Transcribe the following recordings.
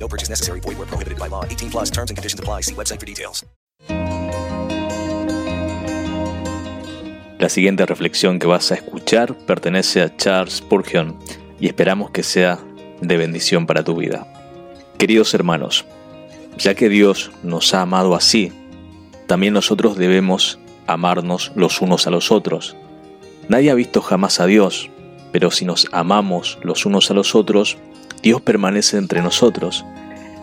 No purchase necessary. Void where prohibited by law. 18 plus and conditions apply. Website for details. La siguiente reflexión que vas a escuchar pertenece a Charles Spurgeon y esperamos que sea de bendición para tu vida. Queridos hermanos, ya que Dios nos ha amado así, también nosotros debemos amarnos los unos a los otros. Nadie ha visto jamás a Dios, pero si nos amamos los unos a los otros, Dios permanece entre nosotros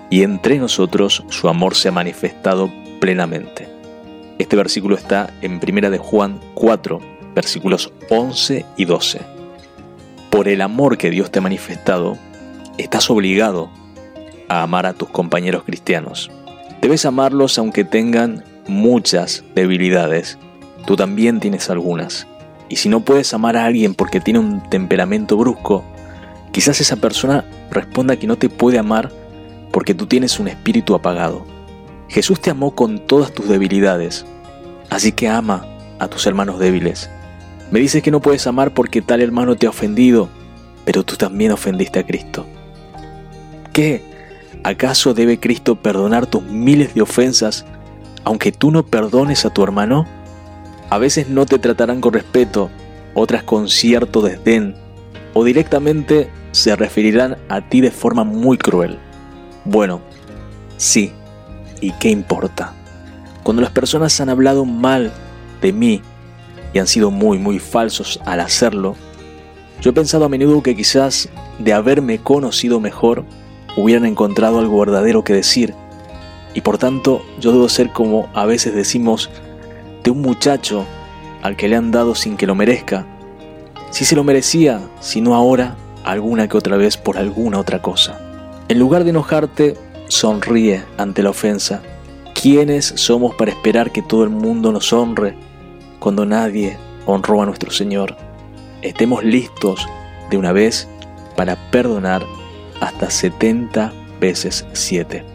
y entre nosotros su amor se ha manifestado plenamente. Este versículo está en 1 de Juan 4, versículos 11 y 12. Por el amor que Dios te ha manifestado, estás obligado a amar a tus compañeros cristianos. Debes amarlos aunque tengan muchas debilidades. Tú también tienes algunas. Y si no puedes amar a alguien porque tiene un temperamento brusco, quizás esa persona responda que no te puede amar porque tú tienes un espíritu apagado. Jesús te amó con todas tus debilidades, así que ama a tus hermanos débiles. Me dices que no puedes amar porque tal hermano te ha ofendido, pero tú también ofendiste a Cristo. ¿Qué? ¿Acaso debe Cristo perdonar tus miles de ofensas aunque tú no perdones a tu hermano? A veces no te tratarán con respeto, otras con cierto desdén, o directamente se referirán a ti de forma muy cruel. Bueno, sí, ¿y qué importa? Cuando las personas han hablado mal de mí y han sido muy, muy falsos al hacerlo, yo he pensado a menudo que quizás de haberme conocido mejor, hubieran encontrado algo verdadero que decir. Y por tanto, yo debo ser como a veces decimos de un muchacho al que le han dado sin que lo merezca. Si se lo merecía, si no ahora, alguna que otra vez por alguna otra cosa. En lugar de enojarte, sonríe ante la ofensa. ¿Quiénes somos para esperar que todo el mundo nos honre cuando nadie honró a nuestro Señor? Estemos listos de una vez para perdonar hasta 70 veces 7.